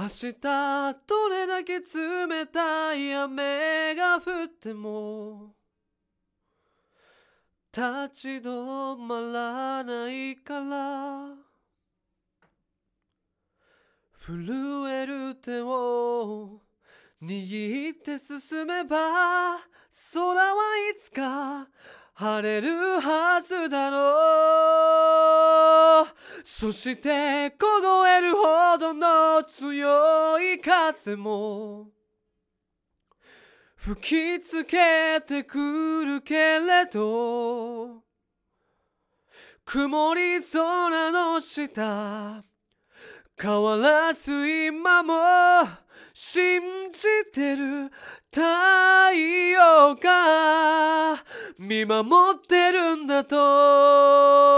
明日どれだけ冷たい雨が降っても立ち止まらないから震える手を握って進めば空はいつか晴れるはずだろう。そして凍える強い風も吹きつけてくるけれど曇り空の下変わらず今も信じてる太陽が見守ってるんだと。